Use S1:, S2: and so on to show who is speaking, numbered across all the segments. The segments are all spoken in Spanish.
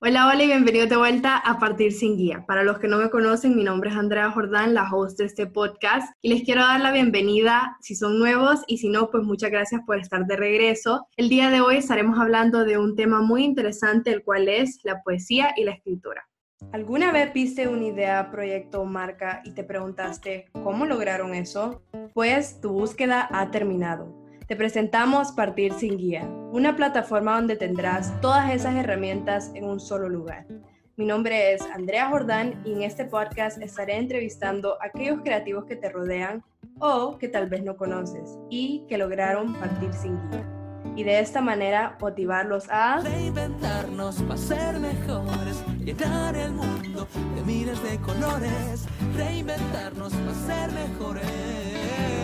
S1: Hola, hola y bienvenido de vuelta a Partir sin Guía. Para los que no me conocen, mi nombre es Andrea Jordán, la host de este podcast, y les quiero dar la bienvenida si son nuevos y si no, pues muchas gracias por estar de regreso. El día de hoy estaremos hablando de un tema muy interesante, el cual es la poesía y la escritura. ¿Alguna vez viste una idea, proyecto o marca y te preguntaste cómo lograron eso? Pues tu búsqueda ha terminado. Te presentamos Partir sin Guía, una plataforma donde tendrás todas esas herramientas en un solo lugar. Mi nombre es Andrea Jordán y en este podcast estaré entrevistando a aquellos creativos que te rodean o que tal vez no conoces y que lograron partir sin guía. Y de esta manera motivarlos a
S2: reinventarnos para ser mejores, llenar el mundo de miles de colores, reinventarnos para ser mejores.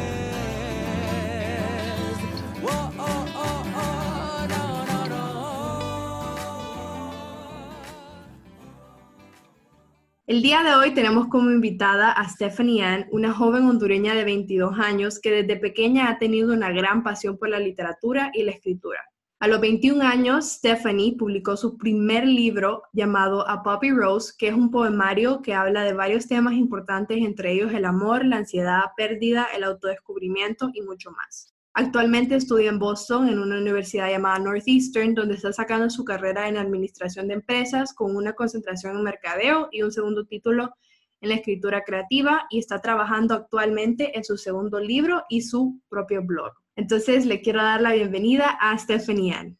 S1: El día de hoy tenemos como invitada a Stephanie Ann, una joven hondureña de 22 años que desde pequeña ha tenido una gran pasión por la literatura y la escritura. A los 21 años, Stephanie publicó su primer libro llamado A Poppy Rose, que es un poemario que habla de varios temas importantes, entre ellos el amor, la ansiedad, pérdida, el autodescubrimiento y mucho más. Actualmente estudia en Boston en una universidad llamada Northeastern, donde está sacando su carrera en administración de empresas con una concentración en mercadeo y un segundo título en la escritura creativa y está trabajando actualmente en su segundo libro y su propio blog. Entonces le quiero dar la bienvenida a Stephanie Ann.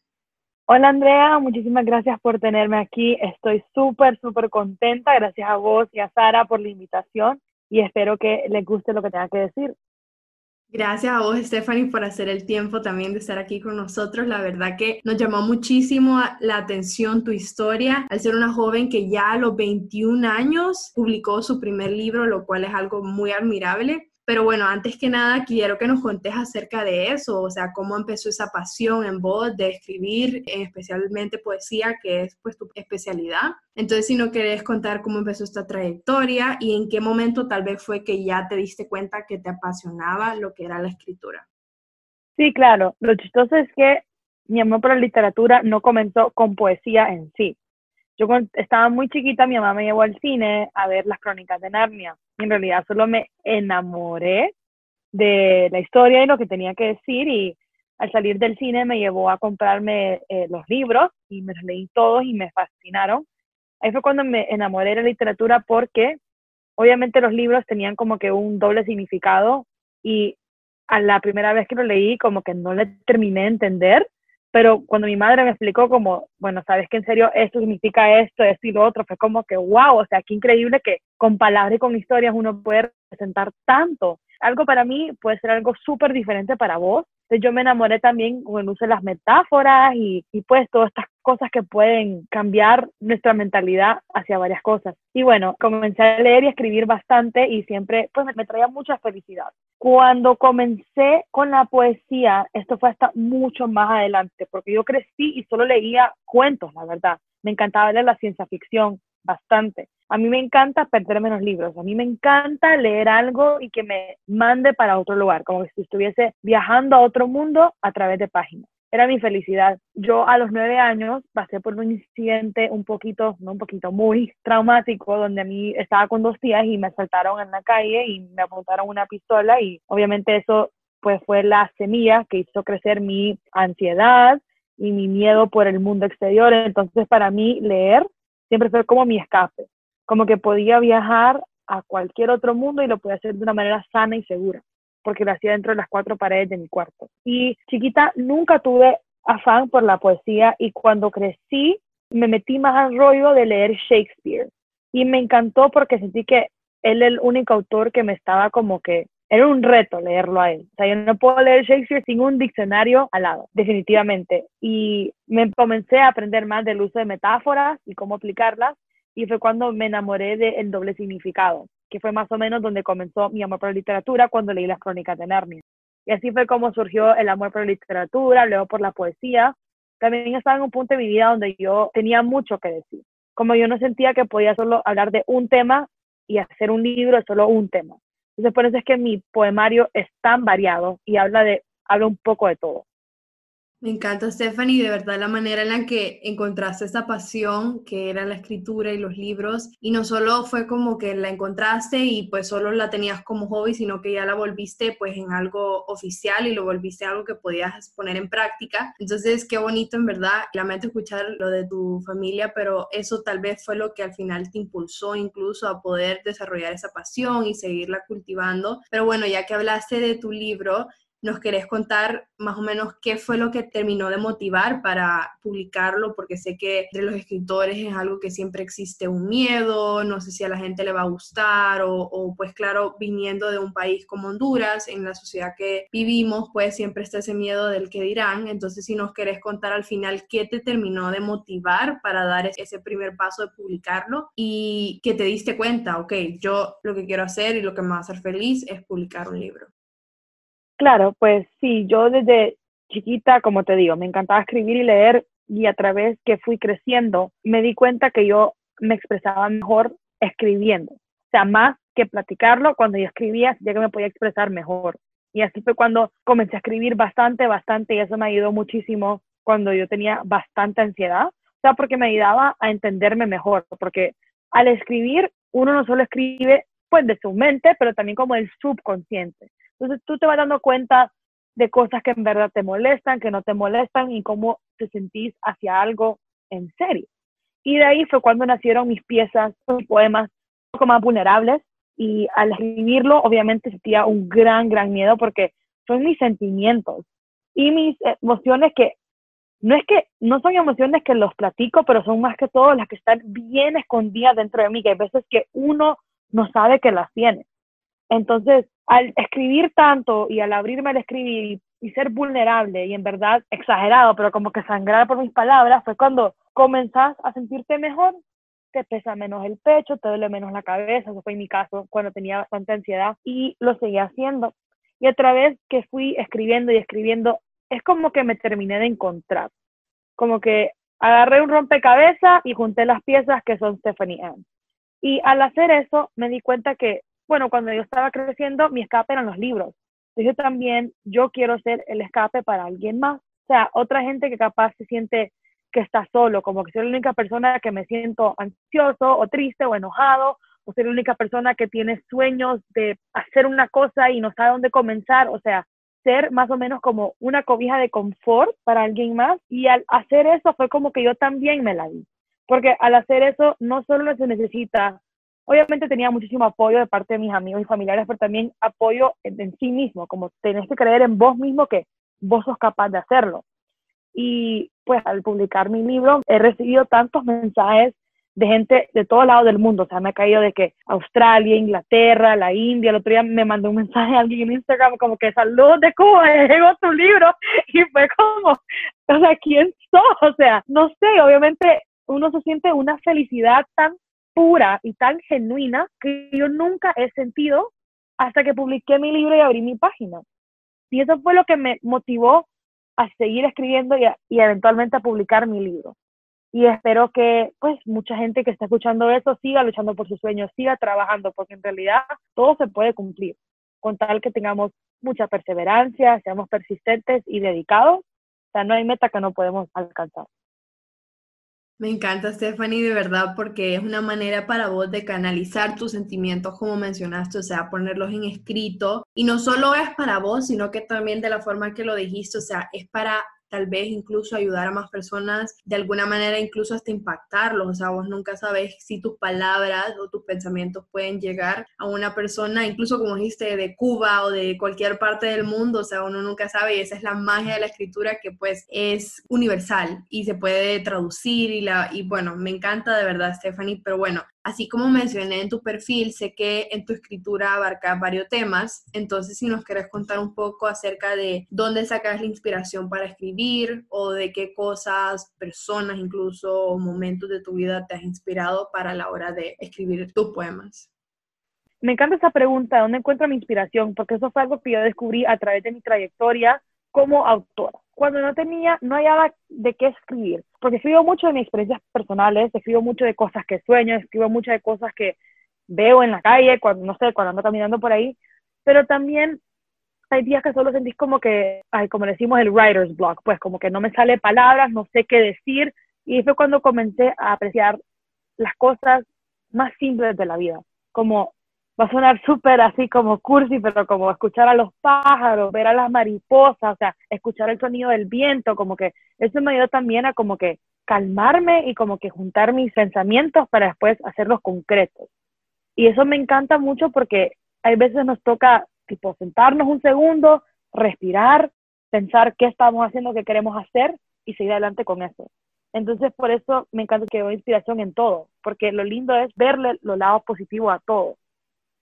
S3: Hola Andrea, muchísimas gracias por tenerme aquí. Estoy súper, súper contenta. Gracias a vos y a Sara por la invitación y espero que les guste lo que tenga que decir.
S1: Gracias a vos, Stephanie, por hacer el tiempo también de estar aquí con nosotros. La verdad que nos llamó muchísimo la atención tu historia al ser una joven que ya a los 21 años publicó su primer libro, lo cual es algo muy admirable. Pero bueno, antes que nada, quiero que nos contes acerca de eso, o sea, cómo empezó esa pasión en vos de escribir, especialmente poesía, que es pues tu especialidad. Entonces, si no querés contar cómo empezó esta trayectoria y en qué momento tal vez fue que ya te diste cuenta que te apasionaba lo que era la escritura.
S3: Sí, claro. Lo chistoso es que mi amor por la literatura no comenzó con poesía en sí. Yo estaba muy chiquita, mi mamá me llevó al cine a ver las crónicas de Narnia. En realidad solo me enamoré de la historia y lo que tenía que decir y al salir del cine me llevó a comprarme eh, los libros y me los leí todos y me fascinaron. Ahí fue cuando me enamoré de la literatura porque obviamente los libros tenían como que un doble significado y a la primera vez que lo leí como que no le terminé de entender pero cuando mi madre me explicó como, bueno, sabes que en serio esto significa esto, esto y lo otro, fue como que, wow, o sea, qué increíble que con palabras y con historias uno puede representar tanto. Algo para mí puede ser algo súper diferente para vos, yo me enamoré también con el uso de las metáforas y, y pues todas estas cosas que pueden cambiar nuestra mentalidad hacia varias cosas. Y bueno, comencé a leer y escribir bastante y siempre pues me, traía mucha felicidad. Cuando comencé con la poesía, esto fue hasta mucho más adelante, porque yo crecí y solo leía cuentos, la verdad. Me encantaba leer la ciencia ficción bastante. A mí me encanta perderme los libros, a mí me encanta leer algo y que me mande para otro lugar, como si estuviese viajando a otro mundo a través de páginas. Era mi felicidad. Yo a los nueve años pasé por un incidente un poquito, no un poquito, muy traumático, donde a mí estaba con dos tías y me asaltaron en la calle y me apuntaron una pistola y obviamente eso pues fue la semilla que hizo crecer mi ansiedad y mi miedo por el mundo exterior. Entonces para mí leer siempre fue como mi escape como que podía viajar a cualquier otro mundo y lo podía hacer de una manera sana y segura, porque lo hacía dentro de las cuatro paredes de mi cuarto. Y chiquita nunca tuve afán por la poesía y cuando crecí me metí más al rollo de leer Shakespeare y me encantó porque sentí que él es el único autor que me estaba como que era un reto leerlo a él. O sea, yo no puedo leer Shakespeare sin un diccionario al lado, definitivamente. Y me comencé a aprender más del uso de metáforas y cómo aplicarlas y fue cuando me enamoré del doble significado, que fue más o menos donde comenzó mi amor por la literatura cuando leí las crónicas de Narnia. Y así fue como surgió el amor por la literatura, luego por la poesía. También estaba en un punto de mi vida donde yo tenía mucho que decir. Como yo no sentía que podía solo hablar de un tema y hacer un libro de solo un tema. Entonces por eso es que mi poemario es tan variado y habla de habla un poco de todo.
S1: Me encanta, Stephanie, de verdad la manera en la que encontraste esa pasión que era la escritura y los libros. Y no solo fue como que la encontraste y pues solo la tenías como hobby, sino que ya la volviste pues en algo oficial y lo volviste algo que podías poner en práctica. Entonces, qué bonito en verdad. Lamento escuchar lo de tu familia, pero eso tal vez fue lo que al final te impulsó incluso a poder desarrollar esa pasión y seguirla cultivando. Pero bueno, ya que hablaste de tu libro, ¿Nos querés contar más o menos qué fue lo que terminó de motivar para publicarlo? Porque sé que entre los escritores es algo que siempre existe un miedo, no sé si a la gente le va a gustar o, pues claro, viniendo de un país como Honduras, en la sociedad que vivimos, pues siempre está ese miedo del que dirán. Entonces, si nos querés contar al final qué te terminó de motivar para dar ese primer paso de publicarlo y que te diste cuenta, ok, yo lo que quiero hacer y lo que me va a hacer feliz es publicar un libro.
S3: Claro, pues sí, yo desde chiquita, como te digo, me encantaba escribir y leer y a través que fui creciendo me di cuenta que yo me expresaba mejor escribiendo. O sea, más que platicarlo, cuando yo escribía, ya que me podía expresar mejor. Y así fue cuando comencé a escribir bastante, bastante, y eso me ayudó muchísimo cuando yo tenía bastante ansiedad. O sea, porque me ayudaba a entenderme mejor, porque al escribir, uno no solo escribe pues de su mente, pero también como del subconsciente. Entonces tú te vas dando cuenta de cosas que en verdad te molestan, que no te molestan y cómo te sentís hacia algo en serio. Y de ahí fue cuando nacieron mis piezas, mis poemas un poco más vulnerables y al escribirlo obviamente sentía un gran, gran miedo porque son mis sentimientos y mis emociones que no es que no son emociones que los platico, pero son más que todo las que están bien escondidas dentro de mí, que hay veces que uno no sabe que las tiene. Entonces, al escribir tanto y al abrirme al escribir y, ser vulnerable y en verdad exagerado, pero como que sangrar por mis palabras, fue cuando comenzás a sentirte mejor, te pesa menos el pecho, te duele menos la cabeza, eso fue en mi caso cuando tenía bastante ansiedad y lo seguía haciendo. Y a través que fui escribiendo y escribiendo, es como que me terminé de encontrar, como que agarré un rompecabezas y junté las piezas que son Stephanie Ann. Y al hacer eso me di cuenta que bueno, cuando yo estaba creciendo, mi escape eran los libros. Entonces también, yo quiero ser el escape para alguien más. O sea, otra gente que capaz se siente que está solo, como que soy la única persona que me siento ansioso o triste o enojado, o soy la única persona que tiene sueños de hacer una cosa y no sabe dónde comenzar. O sea, ser más o menos como una cobija de confort para alguien más. Y al hacer eso fue como que yo también me la di. Porque al hacer eso no solo se necesita Obviamente tenía muchísimo apoyo de parte de mis amigos y familiares, pero también apoyo en, sí mismo, como tenés que creer en vos mismo que vos sos capaz de hacerlo. Y pues al publicar mi libro he recibido tantos mensajes de gente de todos lados del mundo. O sea, me ha caído de que Australia, Inglaterra, la India. El otro día me mandó un mensaje a alguien en Instagram como que saludos de Cuba, llegó tu libro. Y fue como, o sea, ¿quién sos? O sea, no sé, obviamente uno se siente una felicidad tan pura y tan genuina que yo nunca he sentido hasta que publiqué mi libro y abrí mi página. Y eso fue lo que me motivó a seguir escribiendo y, eventualmente a publicar mi libro. Y espero que pues mucha gente que está escuchando eso siga luchando por sus sueños, siga trabajando, porque en realidad todo se puede cumplir, con tal que tengamos mucha perseverancia, seamos persistentes y dedicados. O sea, no hay meta que no podemos alcanzar.
S1: Me encanta, Stephanie, de verdad, porque es una manera para vos de canalizar tus sentimientos, como mencionaste, o sea, ponerlos en escrito. Y no solo es para vos, sino que también de la forma que lo dijiste, o sea, es para tal vez incluso ayudar a más personas, de alguna manera incluso hasta impactarlos, o sea, vos nunca sabes si tus palabras o tus pensamientos pueden llegar a una persona, incluso como dijiste, de Cuba o de cualquier parte del mundo, o sea, uno nunca sabe y esa es la magia de la escritura que pues es universal y se puede traducir y, la, y bueno, me encanta de verdad, Stephanie, pero bueno, Así como mencioné en tu perfil, sé que en tu escritura abarca varios temas, entonces si nos quieres contar un poco acerca de dónde sacas la inspiración para escribir o de qué cosas, personas incluso momentos de tu vida te has inspirado para la hora de escribir tus poemas.
S3: Me encanta esa pregunta, ¿dónde encuentro mi inspiración? Porque eso fue algo que yo descubrí a través de mi trayectoria como autora. Cuando no tenía, no hallaba de qué escribir, porque escribo mucho de mis experiencias personales, escribo mucho de cosas que sueño, escribo mucho de cosas que veo en la calle, cuando, no sé, cuando ando caminando por ahí, pero también hay días que solo sentís como que, ay, como decimos el writer's block, pues como que no me sale palabras, no sé qué decir. Y fue cuando comencé a apreciar las cosas más simples de la vida, como va a sonar súper así como cursi, pero como escuchar a los pájaros, ver a las mariposas, o sea, escuchar el sonido del viento, como que eso me ayudó también a como que calmarme y como que juntar mis pensamientos para después hacerlos concretos. Y eso me encanta mucho porque hay veces nos toca tipo sentarnos un segundo, respirar, pensar qué estamos haciendo, qué queremos hacer y seguir adelante con eso. Entonces, por eso me encanta que veo inspiración en todo, porque lo lindo es verle los lados positivos a todo.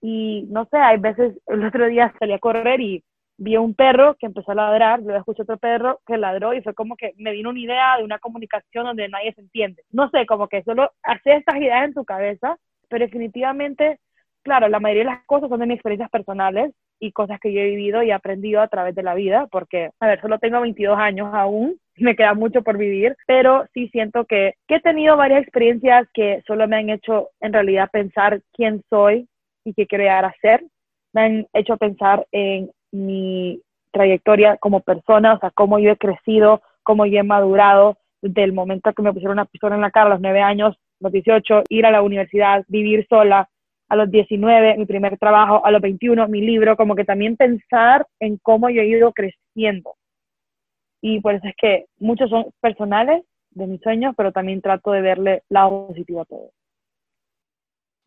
S3: Y no sé, hay veces, el otro día salí a correr y vi un perro que empezó a ladrar, luego escuché otro perro que ladró y fue como que me vino una idea de una comunicación donde nadie se entiende. No sé, como que solo hacer estas ideas en tu cabeza, pero definitivamente, claro, la mayoría de las cosas son de mis experiencias personales y cosas que yo he vivido y aprendido a través de la vida, porque, a ver, solo tengo 22 años aún, me queda mucho por vivir, pero sí siento que, que he tenido varias experiencias que solo me han hecho en realidad pensar quién soy y qué quiero llegar a ser. Me han hecho pensar en mi trayectoria como persona, o sea, cómo yo he crecido, cómo yo he madurado desde el momento que me pusieron una pistola en la cara a los 9 años, los 18, ir a la universidad, vivir sola, a los 19, mi primer trabajo, a los 21, mi libro, como que también pensar en cómo yo he ido creciendo. Y por eso es que muchos son personales de mis sueños, pero también trato de verle lado positivo a todo.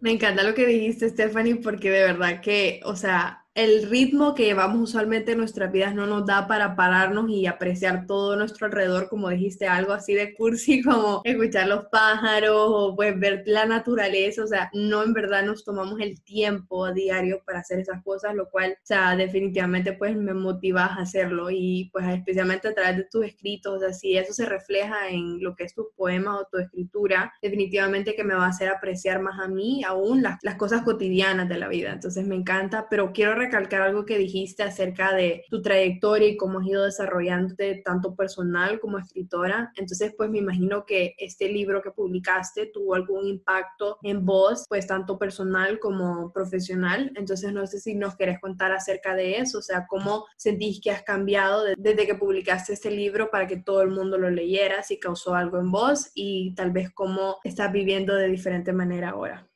S1: Me encanta lo que dijiste, Stephanie, porque de verdad que, o sea, el ritmo que llevamos usualmente en nuestras vidas no nos da para pararnos y apreciar todo nuestro alrededor, como dijiste, algo así de cursi como escuchar los pájaros o pues ver la naturaleza, o sea, no en verdad nos tomamos el tiempo a diario para hacer esas cosas, lo cual, o sea, definitivamente pues me motiva a hacerlo y pues especialmente a través de tus escritos, o sea, si eso se refleja en lo que es tus poemas o tu escritura, definitivamente que me va a hacer apreciar más a mí aún las, las cosas cotidianas de la vida, entonces me encanta, pero quiero recalcar algo que dijiste acerca de tu trayectoria y cómo has ido desarrollándote tanto personal como escritora. Entonces, pues me imagino que este libro que publicaste tuvo algún impacto en vos, pues tanto personal como profesional. Entonces, no sé si nos querés contar acerca de eso, o sea, cómo sentís que has cambiado desde que publicaste este libro para que todo el mundo lo leyera, si causó algo en vos y tal vez cómo estás viviendo de diferente manera ahora.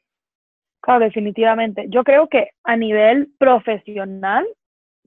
S3: Claro, definitivamente. Yo creo que a nivel profesional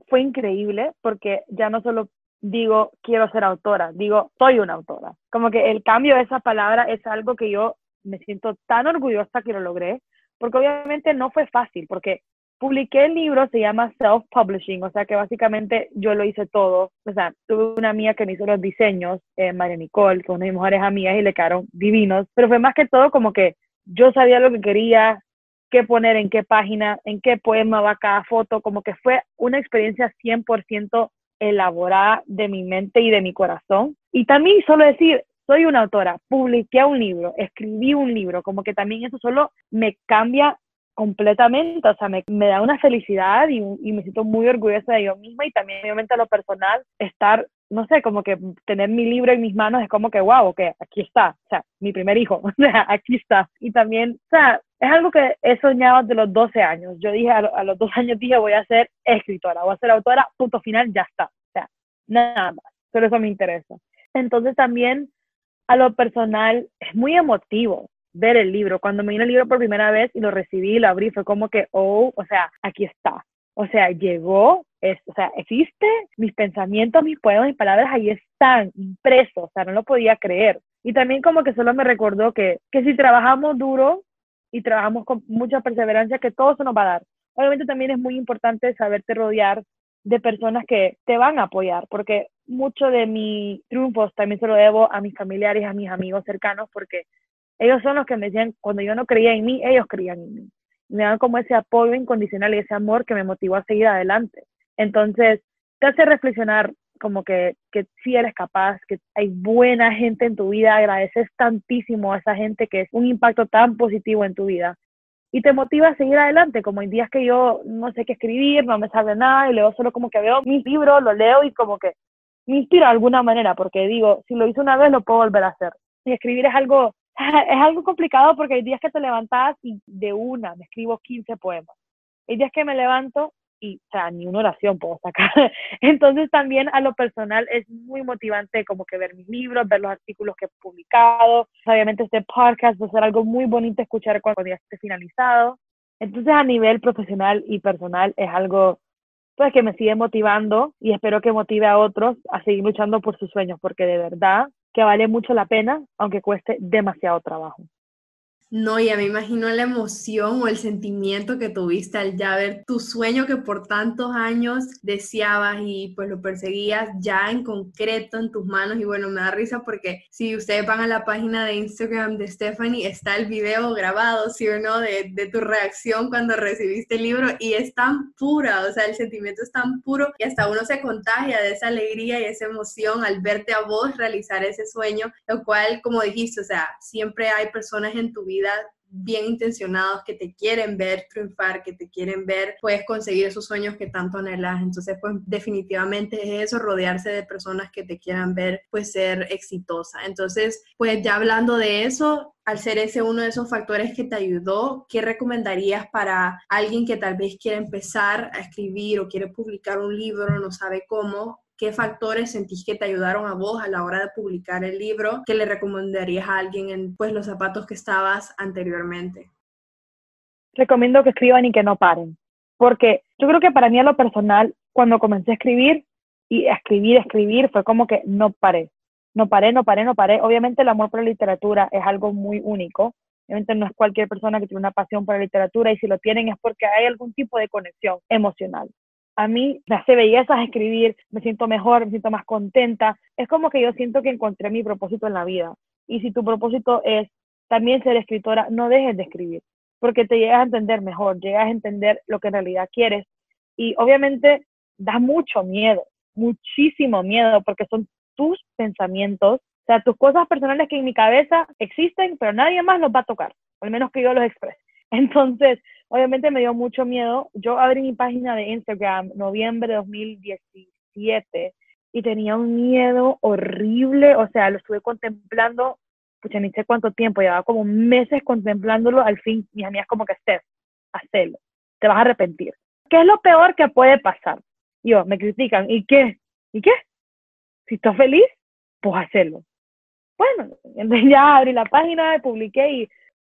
S3: fue increíble porque ya no solo digo quiero ser autora, digo soy una autora. Como que el cambio de esa palabra es algo que yo me siento tan orgullosa que lo logré, porque obviamente no fue fácil, porque publiqué el libro, se llama Self-Publishing, o sea que básicamente yo lo hice todo. O sea, tuve una amiga que me hizo los diseños, eh, María Nicole, que de mis mejores amigas y le quedaron divinos, pero fue más que todo como que yo sabía lo que quería, qué poner en qué página, en qué poema va cada foto, como que fue una experiencia 100% elaborada de mi mente y de mi corazón. Y también solo decir, soy una autora, publiqué un libro, escribí un libro, como que también eso solo me cambia completamente, o sea, me, da una felicidad y, y, me siento muy orgullosa de yo misma y también obviamente a lo personal, estar, no sé, como que tener mi libro en mis manos es como que, wow, que aquí está, o sea, mi primer hijo, o sea, aquí está. Y también, o sea, es algo que he soñado desde los 12 años. Yo dije, a, los 12 años dije, voy a ser escritora, voy a ser autora, punto final, ya está. O sea, nada más. Solo eso me interesa. Entonces también a lo personal es muy emotivo ver el libro. Cuando me vino el libro por primera vez y lo recibí, lo abrí, fue como que, oh, o sea, aquí está. O sea, llegó, es, o sea, existe, mis pensamientos, mis poemas, mis palabras ahí están impresos, o sea, no lo podía creer. Y también como que solo me recordó que, que si trabajamos duro, y trabajamos con mucha perseverancia, que todo se nos va a dar. Obviamente también es muy importante saberte rodear de personas que te van a apoyar, porque mucho de mi triunfos también se lo debo a mis familiares, a mis amigos cercanos, porque ellos son los que me decían, cuando yo no creía en mí, ellos creían en mí. Me dan como ese apoyo incondicional y ese amor que me motivó a seguir adelante. Entonces, te hace reflexionar como que, que sí eres capaz, que hay buena gente en tu vida, agradeces tantísimo a esa gente que es un impacto tan positivo en tu vida y te motiva a seguir adelante, como en días que yo no sé qué escribir, no me sale nada y luego solo como que veo mis libros, lo leo y como que me inspira de alguna manera porque digo, si lo hice una vez lo puedo volver a hacer. Y escribir es algo, es algo complicado porque hay días que te levantas y de una me escribo 15 poemas. Hay días que me levanto y, o sea, ni una oración puedo sacar. Entonces también a lo personal es muy motivante como que ver mis libros, ver los artículos que he publicado. Obviamente este podcast va a ser algo muy bonito escuchar cuando ya esté finalizado. Entonces a nivel profesional y personal es algo pues que me sigue motivando y espero que motive a otros a seguir luchando por sus sueños porque de verdad que vale mucho la pena aunque cueste demasiado trabajo.
S1: No, ya me imagino la emoción o el sentimiento que tuviste al ya ver tu sueño que por tantos años deseabas y pues lo perseguías ya en concreto en tus manos. Y bueno, me da risa porque si ustedes van a la página de Instagram de Stephanie, está el video grabado, ¿sí o no? De, de tu reacción cuando recibiste el libro y es tan pura, o sea, el sentimiento es tan puro y hasta uno se contagia de esa alegría y esa emoción al verte a vos realizar ese sueño, lo cual, como dijiste, o sea, siempre hay personas en tu vida bien intencionados que te quieren ver triunfar, que te quieren ver, puedes conseguir esos sueños que tanto anhelas. Entonces, pues definitivamente es eso, rodearse de personas que te quieran ver, pues ser exitosa. Entonces, pues ya hablando de eso, al ser ese uno de esos factores que te ayudó, ¿qué recomendarías para alguien que tal vez quiere empezar a escribir o quiere publicar un libro, no sabe cómo? ¿Qué factores sentís que te ayudaron a vos a la hora de publicar el libro? ¿Qué le recomendarías a alguien en pues, los zapatos que estabas anteriormente?
S3: Recomiendo que escriban y que no paren, porque yo creo que para mí a lo personal, cuando comencé a escribir y a escribir, escribir, fue como que no paré, no paré, no paré, no paré. Obviamente el amor por la literatura es algo muy único, Obviamente no es cualquier persona que tiene una pasión por la literatura y si lo tienen es porque hay algún tipo de conexión emocional a mí me hace bellezas escribir, me siento mejor, me siento más contenta. Es como que yo siento que encontré mi propósito en la vida. Y si tu propósito es también ser escritora, no dejes de escribir, porque te llegas a entender mejor, llegas a entender lo que en realidad quieres. Y obviamente da mucho miedo, muchísimo miedo, porque son tus pensamientos, o sea, tus cosas personales que en mi cabeza existen, pero nadie más los va a tocar, al menos que yo los exprese. Entonces, obviamente me dio mucho miedo. Yo abrí mi página de Instagram noviembre de 2017 y tenía un miedo horrible, o sea, lo estuve contemplando, pues ni sé cuánto tiempo, llevaba como meses contemplándolo, al fin mis amigas como que estés, hacelo, te vas a arrepentir. ¿Qué es lo peor que puede pasar? Yo, me critican, ¿y qué? ¿Y qué? Si estás feliz, pues hacerlo. Bueno, entonces ya abrí la página, publiqué y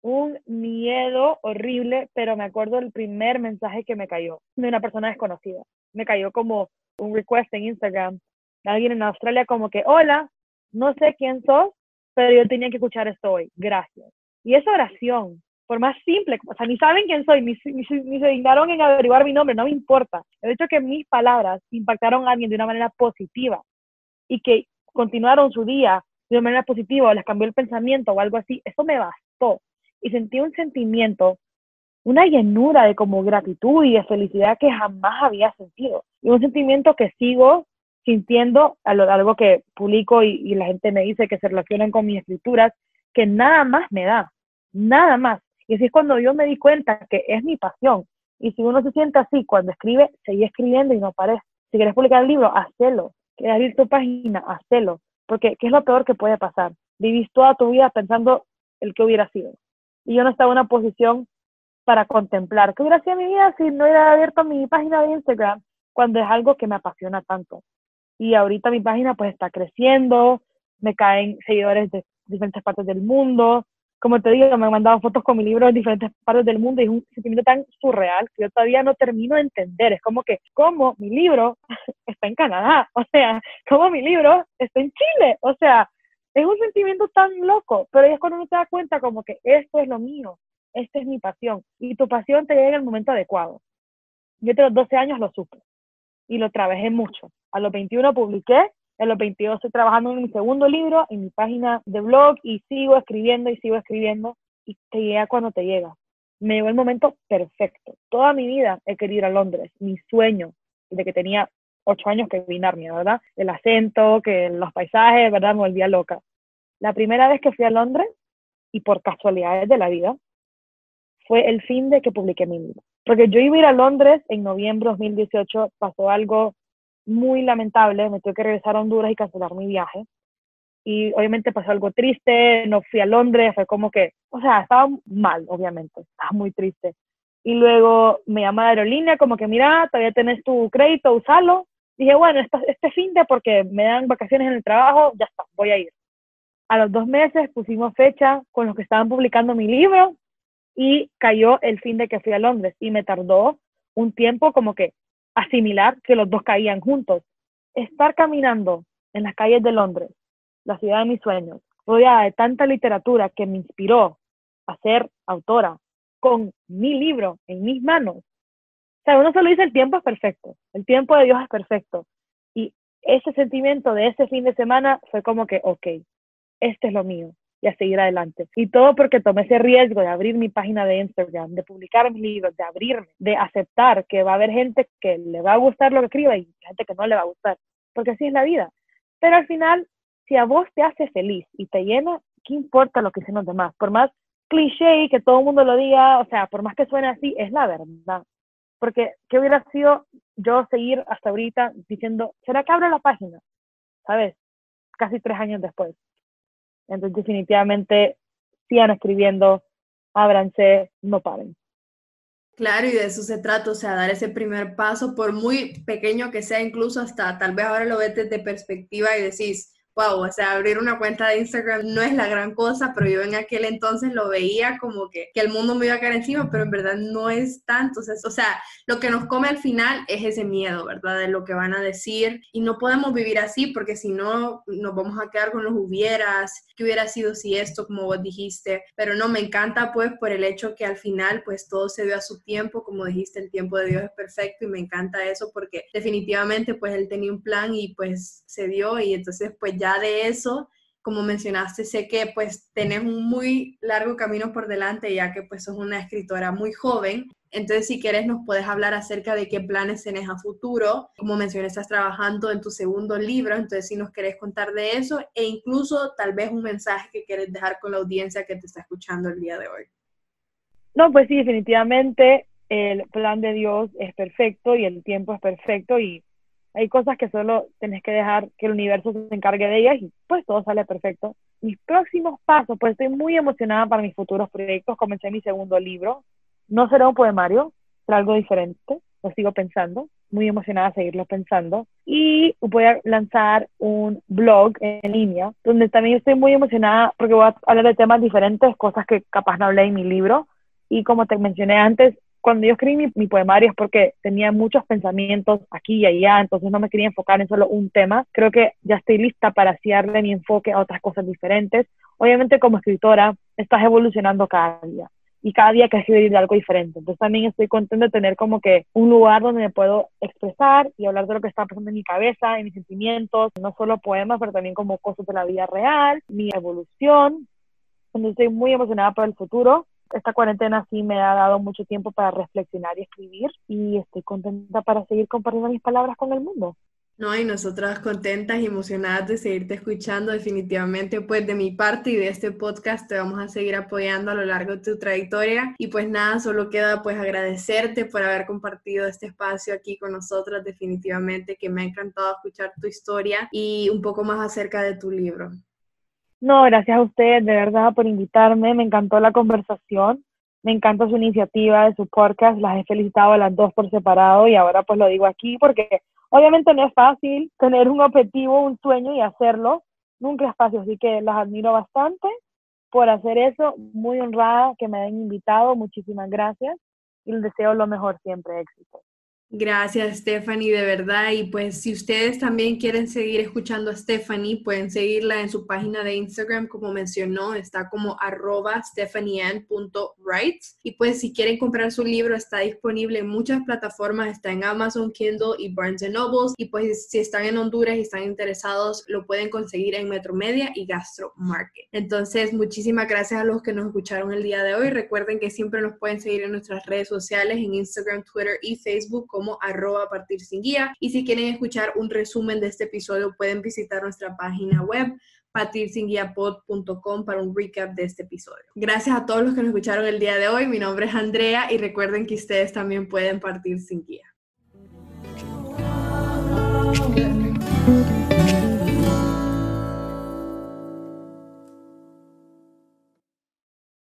S3: un miedo horrible, pero me acuerdo el primer mensaje que me cayó de una persona desconocida. Me cayó como un request en Instagram de alguien en Australia como que, hola, no sé quién sos, pero yo tenía que escuchar esto hoy, gracias. Y esa oración, por más simple, o sea, ni saben quién soy, ni, ni, ni se dignaron en averiguar mi nombre, no me importa. El hecho que mis palabras impactaron a alguien de una manera positiva y que continuaron su día de una manera positiva o les cambió el pensamiento o algo así, eso me bastó y sentí un sentimiento, una llenura de como gratitud y de felicidad que jamás había sentido. Y un sentimiento que sigo sintiendo a lo que publico y, la gente me dice que se relacionan con mis escrituras, que nada más me da, nada más. Y así es cuando yo me di cuenta que es mi pasión. Y si uno se siente así cuando escribe, sigue escribiendo y no parece. Si quieres publicar el libro, hacelo. ¿Quieres abrir tu página? Hacelo. Porque, ¿qué es lo peor que puede pasar? Vivís toda tu vida pensando el que hubiera sido y yo no estaba en una posición para contemplar qué hubiera sido mi vida si no hubiera abierto mi página de Instagram cuando es algo que me apasiona tanto. Y ahorita mi página pues está creciendo, me caen seguidores de diferentes partes del mundo. Como te digo, me han mandado fotos con mi libro en diferentes partes del mundo y es un sentimiento tan surreal que yo todavía no termino de entender. Es como que, como mi libro está en Canadá, o sea, como mi libro está en Chile, o sea, es un sentimiento tan loco, pero es cuando uno te da cuenta como que esto es lo mío, esta es mi pasión, y tu pasión te llega en el momento adecuado. Yo de los 12 años lo supe y lo trabajé mucho. A los 21 publiqué, a los 22 estoy trabajando en mi segundo libro, en mi página de blog y sigo escribiendo y sigo escribiendo y te llega cuando te llega. Me llegó el momento perfecto. Toda mi vida he querido ir a Londres, mi sueño, desde que tenía ocho años que vi Narnia, ¿verdad? El acento, que los paisajes, ¿verdad? Me volvía loca. La primera vez que fui a Londres, y por casualidades de la vida, fue el fin de que publiqué mi libro. Porque yo iba a ir a Londres en noviembre de 2018, pasó algo muy lamentable, me tuve que regresar a Honduras y cancelar mi viaje. Y obviamente pasó algo triste, no fui a Londres, fue como que, o sea, estaba mal, obviamente, estaba muy triste. Y luego me llama la aerolínea como que, mira, todavía tenés tu crédito, usalo. Dije, bueno, este, este fin de porque me dan vacaciones en el trabajo, ya está, voy a ir. A los dos meses pusimos fecha con los que estaban publicando mi libro y cayó el fin de que fui a Londres y me tardó un tiempo como que asimilar que los dos caían juntos. Estar caminando en las calles de Londres, la ciudad de mis sueños, rodeada de tanta literatura que me inspiró a ser autora, con mi libro en mis manos. O sea, uno solo dice el tiempo es perfecto, el tiempo de Dios es perfecto. Y ese sentimiento de ese fin de semana fue como que, ok, este es lo mío y a seguir adelante. Y todo porque tomé ese riesgo de abrir mi página de Instagram, de publicar mis libros, de abrirme, de aceptar que va a haber gente que le va a gustar lo que escriba y gente que no le va a gustar, porque así es la vida. Pero al final, si a vos te hace feliz y te llena, ¿qué importa lo que dicen los demás? Por más cliché que todo el mundo lo diga, o sea, por más que suene así, es la verdad. Porque, ¿qué hubiera sido yo seguir hasta ahorita diciendo, ¿será que abro la página? ¿Sabes? Casi tres años después. Entonces, definitivamente, sigan escribiendo, ábranse, no paren.
S1: Claro, y de eso se trata, o sea, dar ese primer paso, por muy pequeño que sea, incluso hasta tal vez ahora lo ves desde perspectiva y decís, wow, o sea, abrir una cuenta de Instagram no es la gran cosa, pero yo en aquel entonces lo veía como que, que el mundo me iba a caer encima, pero en verdad no es tanto. O sea, lo que nos come al final es ese miedo, ¿verdad? De lo que van a decir. Y no podemos vivir así porque si no nos vamos a quedar con los hubieras, que hubiera sido si esto, como vos dijiste, pero no, me encanta pues por el hecho que al final pues todo se dio a su tiempo, como dijiste, el tiempo de Dios es perfecto y me encanta eso porque definitivamente pues él tenía un plan y pues se dio. Y entonces pues ya de eso, como mencionaste, sé que pues tenés un muy largo camino por delante, ya que pues sos una escritora muy joven. Entonces, si quieres, nos puedes hablar acerca de qué planes tenés a futuro. Como mencioné, estás trabajando en tu segundo libro, entonces si nos querés contar de eso e incluso tal vez un mensaje que quieres dejar con la audiencia que te está escuchando el día de hoy.
S3: No, pues sí, definitivamente el plan de Dios es perfecto y el tiempo es perfecto y hay cosas que solo tenés que dejar que el universo se encargue de ellas y pues todo sale perfecto. Mis próximos pasos, pues estoy muy emocionada para mis futuros proyectos. Comencé mi segundo libro. No será un poemario, será algo diferente. Lo sigo pensando. Muy emocionada a seguirlo pensando. Y voy a lanzar un blog en línea, donde también estoy muy emocionada porque voy a hablar de temas diferentes, cosas que capaz no hablé en mi libro. Y como te mencioné antes, cuando yo escribí mi, poemario es porque tenía muchos pensamientos aquí y allá, entonces no me quería enfocar en solo un tema. Creo que ya estoy lista para darle mi enfoque a otras cosas diferentes. Obviamente como escritora estás evolucionando cada día y cada día que escribir algo diferente. Entonces también estoy contenta de tener como que un lugar donde me puedo expresar y hablar de lo que está pasando en mi cabeza, en mis sentimientos, no solo poemas, pero también como cosas de la vida real, mi evolución. Entonces estoy muy emocionada por el futuro esta cuarentena sí me ha dado mucho tiempo para reflexionar y escribir y estoy contenta para seguir compartiendo mis palabras con el mundo.
S1: No, y nosotras contentas y emocionadas de seguirte escuchando definitivamente, pues de mi parte y de este podcast te vamos a seguir apoyando a lo largo de tu trayectoria y pues nada, solo queda pues agradecerte por haber compartido este espacio aquí con nosotras definitivamente, que me ha encantado escuchar tu historia y un poco más acerca de tu libro.
S3: No, gracias a usted de verdad por invitarme, me encantó la conversación, me encanta su iniciativa de su podcast, las he felicitado a las dos por separado y ahora pues lo digo aquí porque obviamente no es fácil tener un objetivo, un sueño y hacerlo, nunca es fácil, así que las admiro bastante por hacer eso, muy honrada que me hayan invitado, muchísimas gracias y les deseo lo mejor siempre, éxito.
S1: Gracias, Stephanie, de verdad. Y pues si ustedes también quieren seguir escuchando a Stephanie, pueden seguirla en su página de Instagram, como mencionó, está como arroba stephanieann.writes. Y pues si quieren comprar su libro, está disponible en muchas plataformas, está en Amazon, Kindle y Barnes Nobles. Y pues si están en Honduras y están interesados, lo pueden conseguir en Metromedia y Gastro Market. Entonces, muchísimas gracias a los que nos escucharon el día de hoy. Recuerden que siempre nos pueden seguir en nuestras redes sociales, en Instagram, Twitter y Facebook como arroba partir sin guía. Y si quieren escuchar un resumen de este episodio, pueden visitar nuestra página web partirsinguiapod.com para un recap de este episodio. Gracias a todos los que nos escucharon el día de hoy. Mi nombre es Andrea y recuerden que ustedes también pueden partir sin guía.